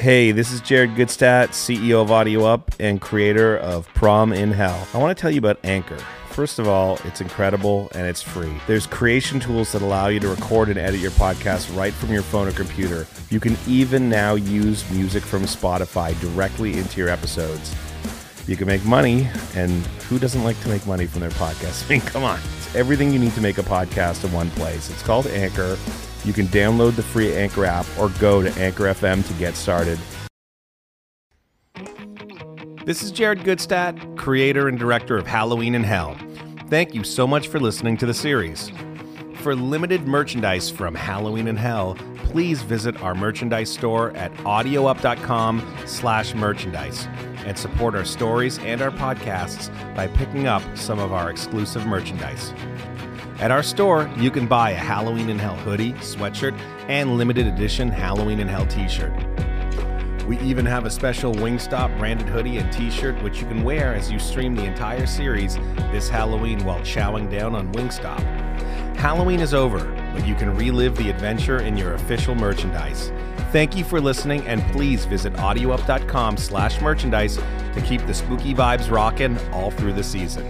Hey, this is Jared Goodstadt, CEO of Audio Up and creator of Prom in Hell. I want to tell you about Anchor. First of all, it's incredible and it's free. There's creation tools that allow you to record and edit your podcast right from your phone or computer. You can even now use music from Spotify directly into your episodes. You can make money, and who doesn't like to make money from their podcast? I mean, come on. It's everything you need to make a podcast in one place. It's called Anchor. You can download the free Anchor app or go to Anchor FM to get started. This is Jared Goodstadt, creator and director of Halloween in Hell. Thank you so much for listening to the series. For limited merchandise from Halloween in Hell, please visit our merchandise store at audioup.com slash merchandise and support our stories and our podcasts by picking up some of our exclusive merchandise. At our store, you can buy a Halloween in Hell hoodie, sweatshirt, and limited edition Halloween in Hell t shirt. We even have a special Wingstop branded hoodie and t shirt, which you can wear as you stream the entire series this Halloween while chowing down on Wingstop. Halloween is over, but you can relive the adventure in your official merchandise. Thank you for listening, and please visit audioup.com slash merchandise to keep the spooky vibes rocking all through the season.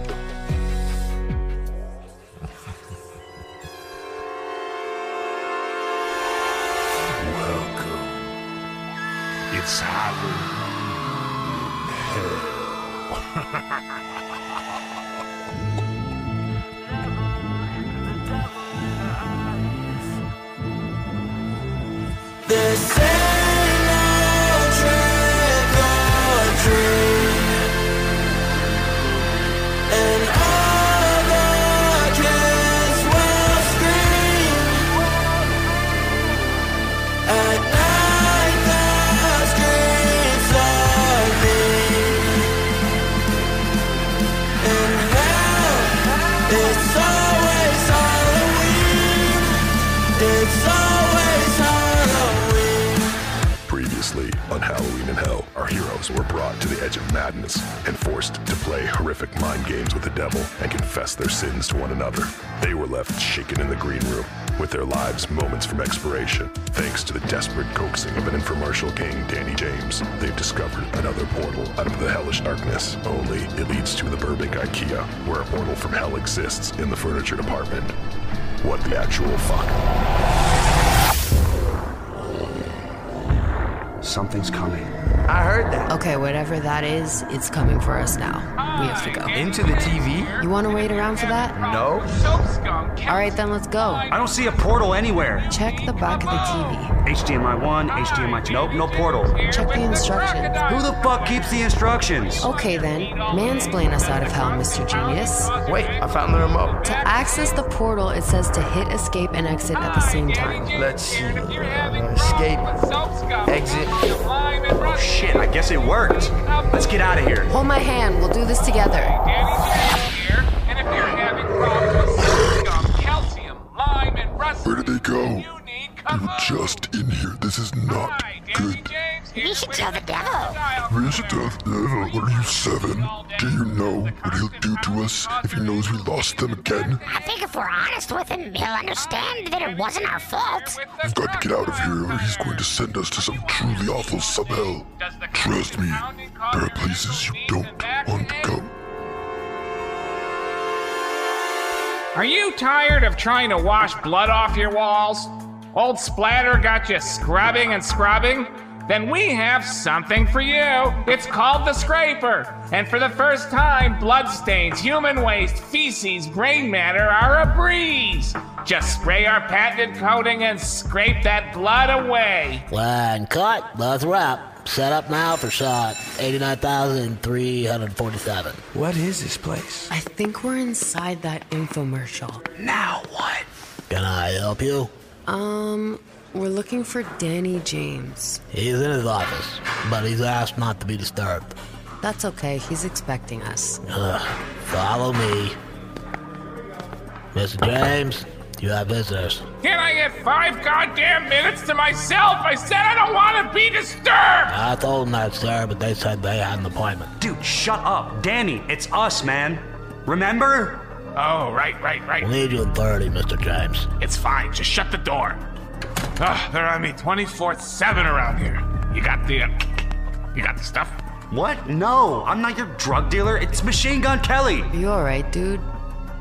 Halloween in Hell, our heroes were brought to the edge of madness and forced to play horrific mind games with the devil and confess their sins to one another. They were left shaken in the green room, with their lives moments from expiration. Thanks to the desperate coaxing of an infomercial king, Danny James, they've discovered another portal out of the hellish darkness. Only it leads to the Burbank IKEA, where a portal from hell exists in the furniture department. What the actual fuck? Something's coming. I heard that. Okay, whatever that is, it's coming for us now. We have to go. Into the TV? You want to wait around for that? No. All right, then let's go. I don't see a portal anywhere. Check the back of the TV. HDMI 1, HDMI 2. Nope, no portal. Check the instructions. Who the fuck keeps the instructions? Okay, then. Mansplain us out of hell, Mr. Genius. Wait, I found the remote. To access the portal, it says to hit escape and exit at the same time. Let's see. Uh, escape. Exit. Oh shit, I guess it worked. Let's get out of here. Hold my hand. We'll do this together. Where did they go? They were just in here. This is not good. We should tell the devil. We should tell the devil. What are you, seven? Do you know what he'll do to us if he knows we lost them again? I think if we're honest with him, he'll understand that it wasn't our fault. We've got to get out of here or he's going to send us to some truly awful sub-hell. Trust me, there are places you don't want to go. Are you tired of trying to wash blood off your walls? Old Splatter got you scrubbing and scrubbing? Then we have something for you. It's called the Scraper. And for the first time, bloodstains, human waste, feces, brain matter are a breeze. Just spray our patented coating and scrape that blood away. Line cut. Let's wrap. Set up now for shot 89,347. What is this place? I think we're inside that infomercial. Now what? Can I help you? Um, We're looking for Danny James. He's in his office, but he's asked not to be disturbed. That's okay, he's expecting us. Ugh, follow me. Mr. James, you have visitors. Can I get five goddamn minutes to myself? I said I don't want to be disturbed! I told them that, sir, but they said they had an appointment. Dude, shut up. Danny, it's us, man. Remember? Oh, right, right, right. We'll need you in 30, Mr. James. It's fine, just shut the door. Ugh, they're on me 24 7 around here. You got the. Uh, you got the stuff? What? No, I'm not your drug dealer. It's Machine Gun Kelly. You alright, dude?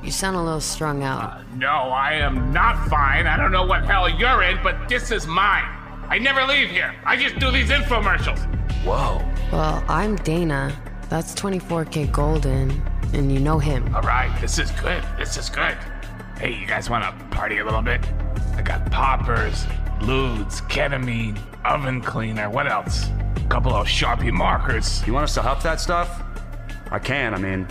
You sound a little strung out. Uh, no, I am not fine. I don't know what hell you're in, but this is mine. I never leave here. I just do these infomercials. Whoa. Well, I'm Dana. That's 24kGoldn, and you know him. All right, this is good. This is good. Hey, you guys want to party a little bit? I got poppers, ludes, ketamine, oven cleaner. What else? A couple of Sharpie markers. You want us to huff that stuff? I can, I mean,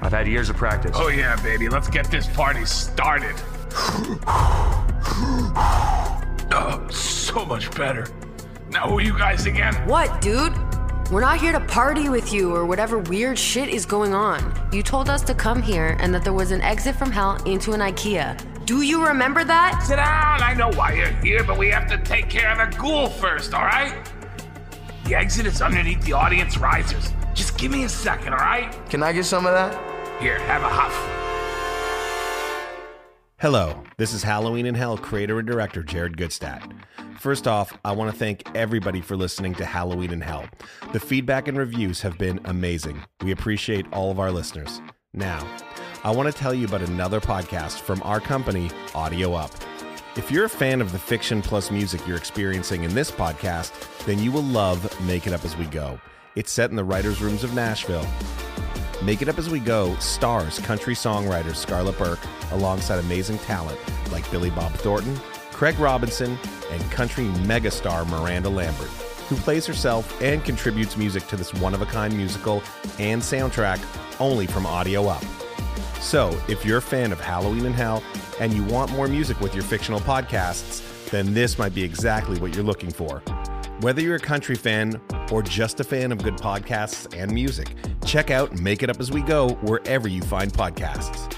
I've had years of practice. Oh, yeah, baby. Let's get this party started. oh, so much better. Now, who are you guys again? What, dude? We're not here to party with you or whatever weird shit is going on. You told us to come here and that there was an exit from hell into an IKEA. Do you remember that? Sit down. I know why you're here, but we have to take care of the ghoul first, all right? The exit is underneath the audience risers. Just give me a second, all right? Can I get some of that? Here, have a huff. Hello, this is Halloween in Hell creator and director Jared Goodstadt. First off, I want to thank everybody for listening to Halloween in Hell. The feedback and reviews have been amazing. We appreciate all of our listeners. Now, I want to tell you about another podcast from our company, Audio Up. If you're a fan of the fiction plus music you're experiencing in this podcast, then you will love Make It Up As We Go. It's set in the writers' rooms of Nashville. Make It Up As We Go stars country songwriter Scarlett Burke alongside amazing talent like Billy Bob Thornton, Craig Robinson, and country megastar Miranda Lambert, who plays herself and contributes music to this one of a kind musical and soundtrack only from Audio Up. So, if you're a fan of Halloween in Hell and you want more music with your fictional podcasts, then this might be exactly what you're looking for. Whether you're a country fan or just a fan of good podcasts and music, check out Make It Up As We Go wherever you find podcasts.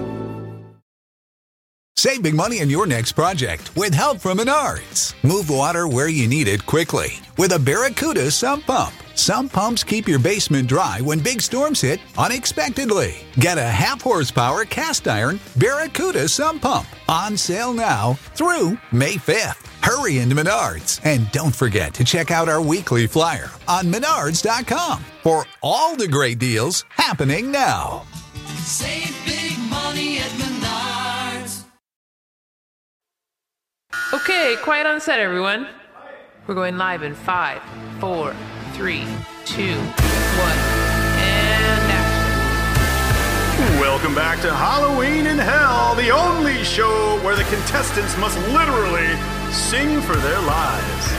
Save big money on your next project with help from Menards. Move water where you need it quickly with a Barracuda sump pump. Sump pumps keep your basement dry when big storms hit unexpectedly. Get a half horsepower cast iron Barracuda sump pump on sale now through May 5th. Hurry into Menards and don't forget to check out our weekly flyer on menards.com for all the great deals happening now. Save big money at Menards. Okay, quiet on set, everyone. We're going live in five, four, three, two, one, and action. Welcome back to Halloween in Hell, the only show where the contestants must literally sing for their lives.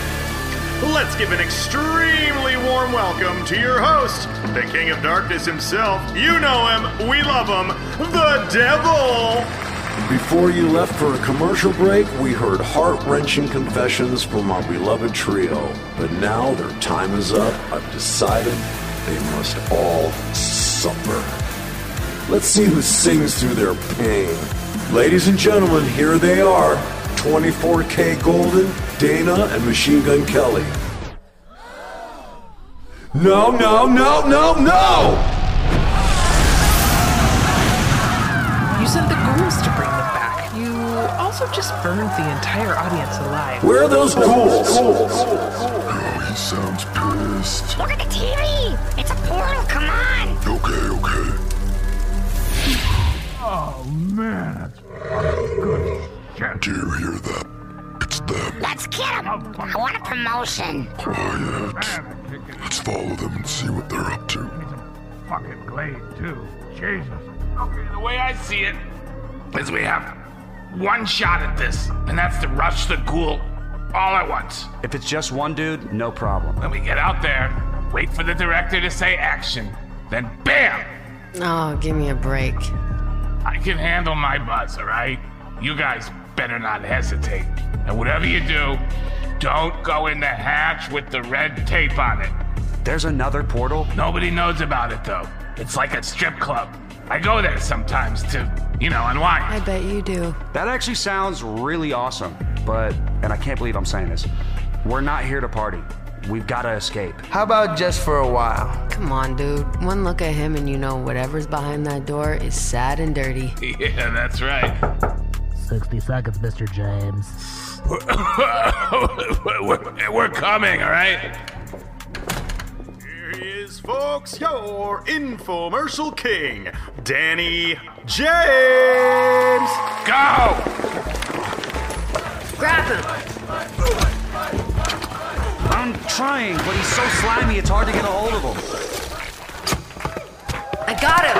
Let's give an extremely warm welcome to your host, the King of Darkness himself. You know him, we love him, the Devil. Before you left for a commercial break, we heard heart wrenching confessions from our beloved trio. But now their time is up. I've decided they must all suffer. Let's see who sings through their pain. Ladies and gentlemen, here they are 24kGoldn, Dana, and Machine Gun Kelly. No, no, no, no, no! You sent the also just burned the entire audience alive. Where are those ghouls? Oh, he sounds pissed. Look at the TV! It's a portal, come on! Okay, okay. Oh, man. That's good shit. Do you hear that? It's them. Let's get him! I want a promotion. Quiet. Let's follow them and see what they're up to. fucking glade, too. Jesus. Okay, the way I see it is we have one shot at this, and that's to rush the ghoul all at once. If it's just one dude, no problem. Then we get out there, wait for the director to say action, then BAM! Oh, give me a break. I can handle my buzz, alright? You guys better not hesitate. And whatever you do, don't go in the hatch with the red tape on it. There's another portal? Nobody knows about it, though. It's like a strip club. I go there sometimes to, you know, unwind. I bet you do. That actually sounds really awesome, but, and I can't believe I'm saying this, we're not here to party. We've got to escape. How about just for a while? Come on, dude. One look at him and you know whatever's behind that door is sad and dirty. Yeah, that's right. 60 seconds, Mr. James. we're, we're coming, alright? Here he is, folks, your infomercial king, Danny James! Go! Grab him! I'm trying, but he's so slimy it's hard to get a hold of him. I got him!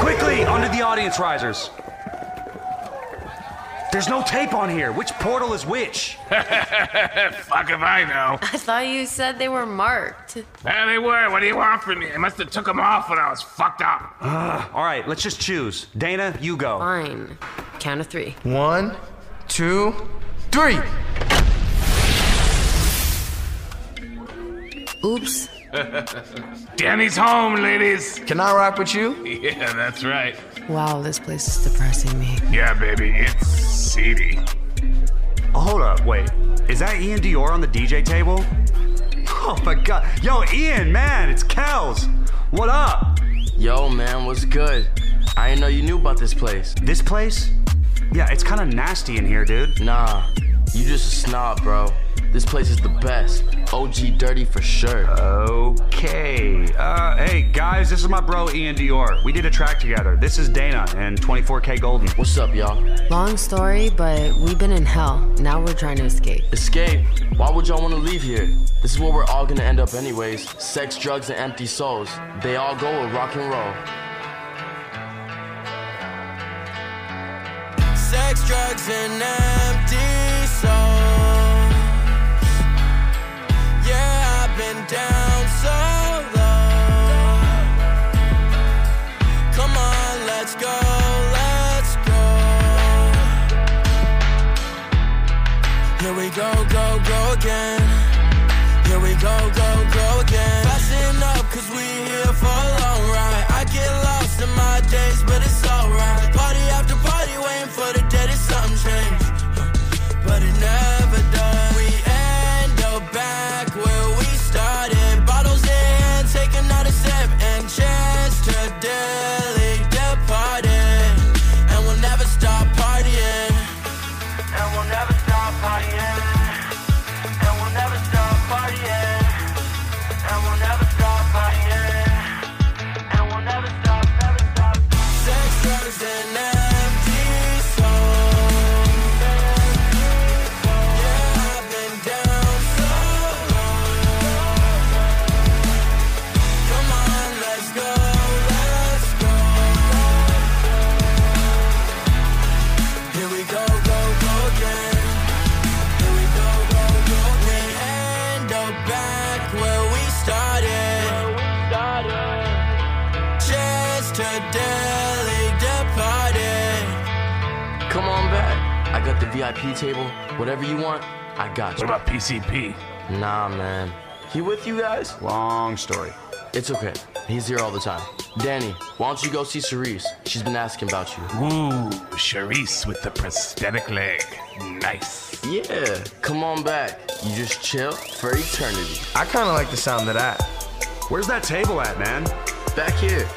Quickly, onto the audience risers. There's no tape on here. Which portal is which? Fuck if I know. I thought you said they were marked. Yeah, they were. What do you want from me? I must have took them off when I was fucked up. Uh, all right, let's just choose. Dana, you go. Fine. Count of three. One, two, three. Oops. Danny's home, ladies. Can I rock with you? Yeah, that's right. Wow, this place is depressing me. Yeah, baby, it's seedy. Oh, hold up, wait. Is that Ian Dior on the DJ table? Oh my god. Yo, Ian, man, it's Kels. What up? Yo, man, what's good? I didn't know you knew about this place. This place? Yeah, it's kind of nasty in here, dude. Nah, you just a snob, bro. This place is the best. OG dirty for sure. Okay. Uh, hey, guys, this is my bro Ian Dior. We did a track together. This is Dana and 24kGoldn. What's up, y'all? Long story, but we've been in hell. Now we're trying to escape. Escape? Why would y'all want to leave here? This is where we're all gonna end up anyways. Sex, drugs, and empty souls. They all go with rock and roll. Sex, drugs, and empty PCP? Nah, man. He with you guys? Long story. It's okay. He's here all the time. Danny, why don't you go see Cerise? She's been asking about you. Ooh, Charisse with the prosthetic leg. Nice. Yeah, come on back. You just chill for eternity. I kind of like the sound of that. Where's that table at, man? Back here.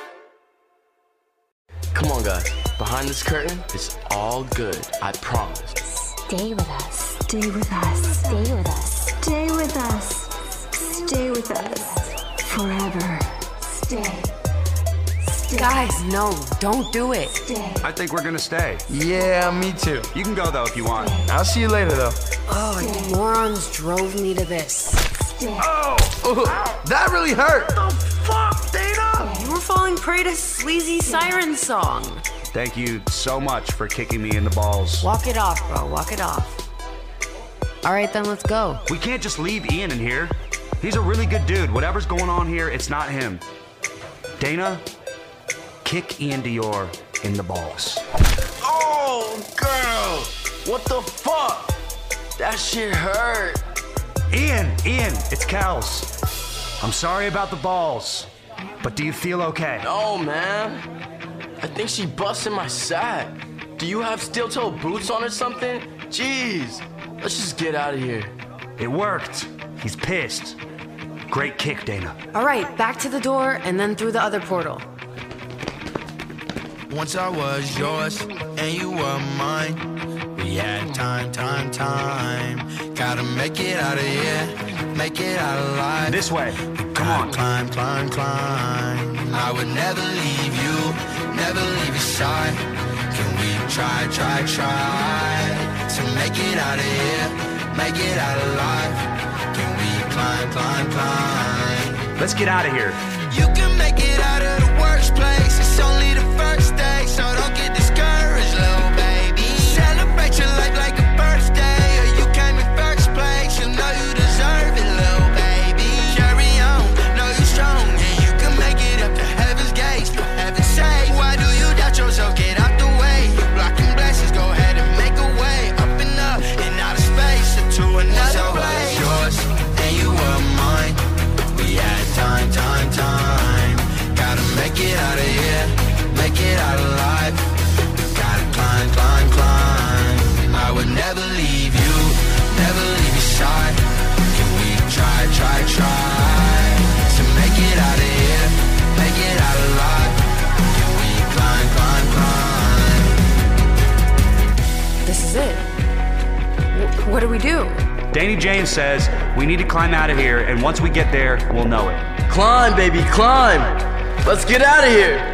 Come on, guys. Behind this curtain, it's all good. I promise. Stay with us. Stay with us. Stay with us. Stay with us. Stay with us. Forever. Stay. Stay. Guys, no, don't do it. Stay. I think we're gonna stay. Yeah, me too. You can go though if you want. I'll see you later, though. Oh, you morons drove me to this. Stay. Oh, that really hurt. What the fuck, Dana? You were falling prey to sleazy siren song. Thank you so much for kicking me in the balls. Walk it off, bro. Walk it off. All right, then let's go. We can't just leave Ian in here. He's a really good dude. Whatever's going on here, it's not him. Dana, kick Ian Dior in the balls. Oh, girl! What the fuck? That shit hurt. Ian, Ian, it's Kels. I'm sorry about the balls, but do you feel okay? No, man. I think she busted my sack. Do you have steel toe boots on or something? Jeez. Let's just get out of here. It worked. He's pissed. Great kick, Dana. All right, back to the door and then through the other portal. Once I was yours and you were mine. We had time, time, time. Gotta make it out of here, make it out alive. This way. Come on. Climb, climb, climb. I would never leave you, never leave your side. Can we try, try, try make it out of here, make it out alive? Can we climb, climb, climb? Let's get out of here. What do we do? Danny James says we need to climb out of here, and once we get there, we'll know it. Climb, baby, climb. Let's get out of here.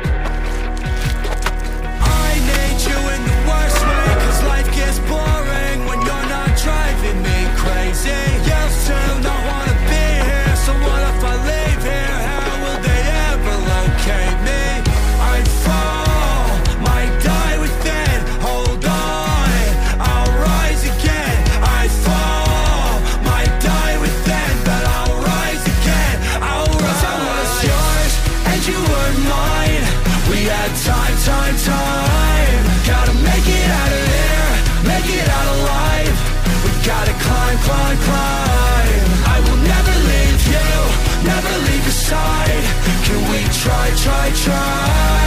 Try, try, try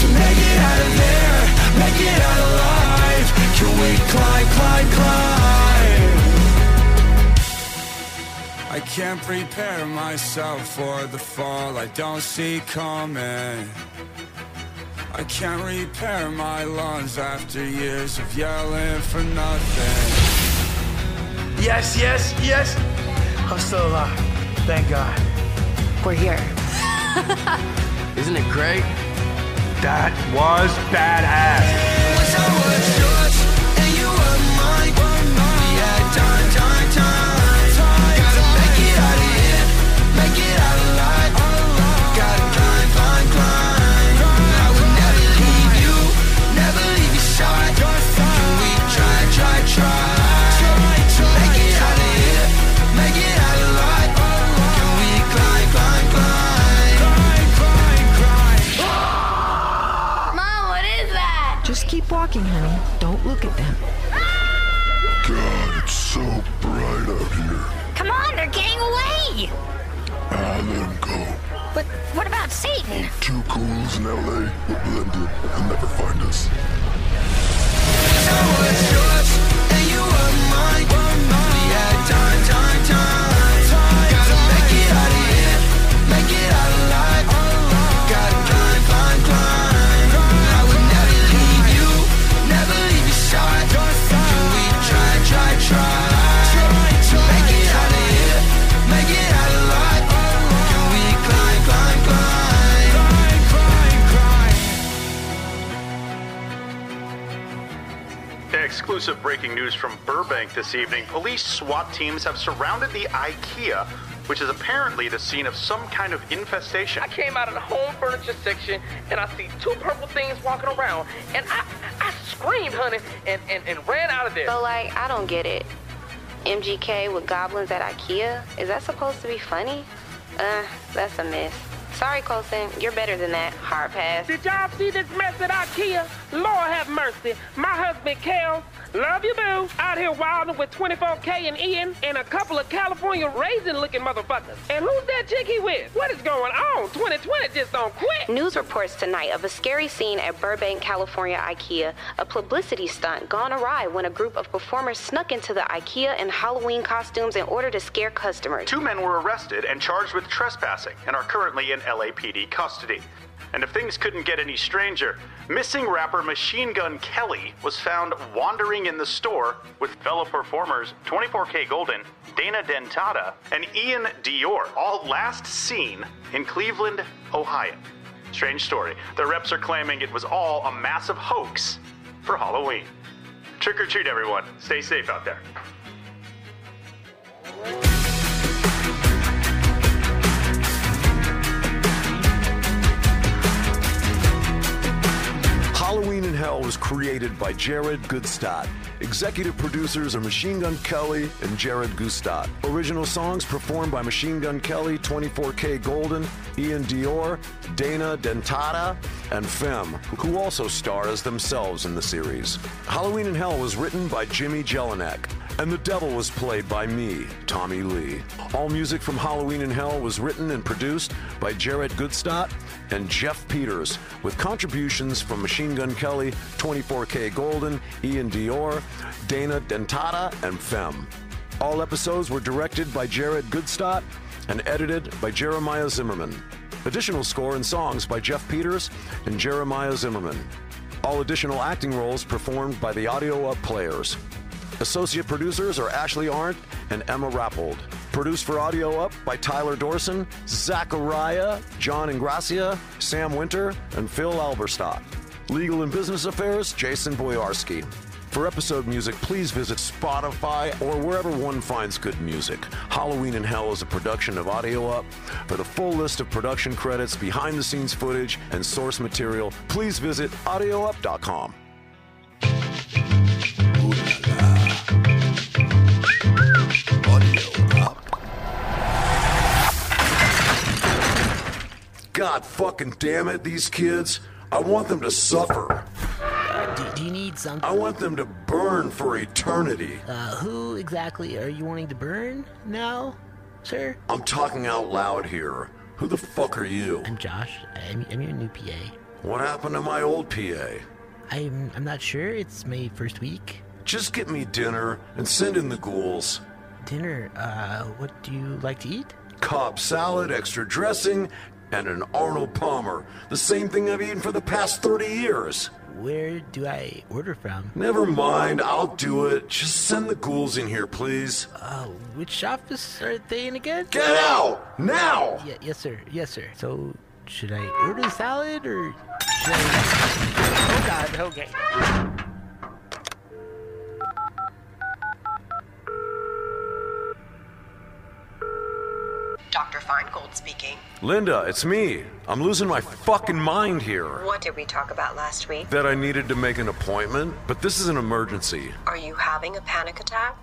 to make it out of there, make it out alive? Can we climb, climb, climb? I can't prepare myself for the fall I don't see coming. I can't repair my lungs after years of yelling for nothing. Yes, yes, yes. I'm still alive. Thank God. We're here. Isn't it great? That was badass. Just keep walking, honey. Don't look at them. God, it's so bright out here. Come on, they're getting away. Ah, let him go. But what about Satan? Two ghouls in LA will blend in and never find us. Exclusive breaking news from Burbank this evening. Police SWAT teams have surrounded the IKEA which is apparently the scene of some kind of infestation. I came out of the home furniture section and I see two purple things walking around, and I, I screamed, honey, and, and, and ran out of there. So, like, I don't get it. MGK with goblins at IKEA? Is that supposed to be funny? Uh, that's a miss. Sorry, Colson. You're better than that. Hard pass. Did y'all see this mess at IKEA? Lord have mercy. My husband, Kel, love you, boo, out here wilding with 24K and Ian and a couple of California raisin looking motherfuckers. And who's that chick he with? What is going on? 2020 just don't quit. News reports tonight of a scary scene at Burbank, California IKEA, a publicity stunt gone awry when a group of performers snuck into the IKEA in Halloween costumes in order to scare customers. Two men were arrested and charged with trespassing and are currently in LAPD custody. And if things couldn't get any stranger, missing rapper Machine Gun Kelly was found wandering in the store with fellow performers 24kGoldn, Dana Dentata, and Ian Dior, all last seen in Cleveland, Ohio. Strange story. The reps are claiming it was all a massive hoax for Halloween. Trick or treat, everyone. Stay safe out there. Halloween in Hell was created by Jared Goodstadt. Executive producers are Machine Gun Kelly and Jared Goodstadt. Original songs performed by Machine Gun Kelly, 24kGoldn, Ian Dior, Dana Dentata, and phem, who also star as themselves in the series. Halloween in Hell was written by Jimmy Jelinek. And the devil was played by me, Tommy Lee. All music from Halloween in Hell was written and produced by Jared Goodstadt and Jeff Peters, with contributions from Machine Gun Kelly, 24kGoldn, Ian Dior, Dana Dentata, and phem. All episodes were directed by Jared Goodstadt and edited by Jeremiah Zimmerman. Additional score and songs by Jeff Peters and Jeremiah Zimmerman. All additional acting roles performed by the Audio Up Players. Associate producers are Ashley Arndt and Emma Rappold. Produced for Audio Up by Tyler Dorson, Zachariah, John Ingracia, Sam Winter, and Phil Alberstadt. Legal and Business Affairs, Jason Boyarski. For episode music, please visit Spotify or wherever one finds good music. Halloween in Hell is a production of Audio Up. For the full list of production credits, behind the scenes footage, and source material, please visit audioup.com. God fucking damn it, these kids. I want them to suffer. Do, do you need something? I want them to burn for eternity. Uh, who exactly are you wanting to burn now, sir? I'm talking out loud here. Who the fuck are you? I'm Josh. I'm, I'm your new PA. What happened to my old PA? I'm I'm not sure. It's my first week. Just get me dinner and send in the ghouls. Dinner. Uh, what do you like to eat? Cobb salad, extra dressing, and an Arnold Palmer. The same thing I've eaten for the past 30 years. Where do I order from? Never mind, I'll do it. Just send the ghouls in here, please. Uh, which office are they in again? Get out! Now! Yeah, yes, sir. Yes, sir. So, should I order the salad or should I? Oh God. Okay. Dr. Feingold speaking. Linda, it's me. I'm losing my fucking mind here. What did we talk about last week? That I needed to make an appointment, but this is an emergency. Are you having a panic attack?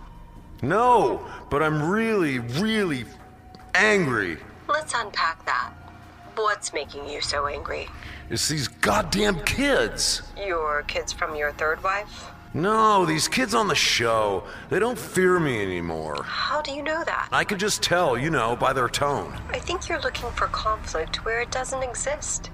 No, but I'm really, really angry. Let's unpack that. What's making you so angry? It's these goddamn kids. Your kids from your third wife? No, these kids on the show, they don't fear me anymore. How do you know that? I could just tell, you know, by their tone. I think you're looking for conflict where it doesn't exist.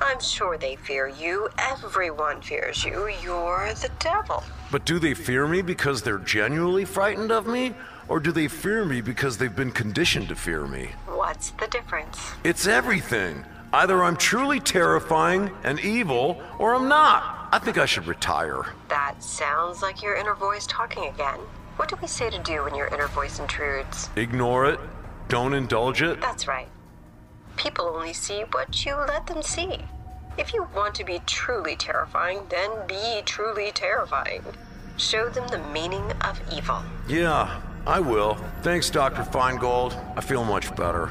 I'm sure they fear you. Everyone fears you. You're the devil. But do they fear me because they're genuinely frightened of me? Or do they fear me because they've been conditioned to fear me? What's the difference? It's everything. Either I'm truly terrifying and evil, or I'm not. I think I should retire. That sounds like your inner voice talking again. What do we say to do when your inner voice intrudes? Ignore it. Don't indulge it. That's right. People only see what you let them see. If you want to be truly terrifying, then be truly terrifying. Show them the meaning of evil. Yeah, I will. Thanks, Dr. Feingold. I feel much better.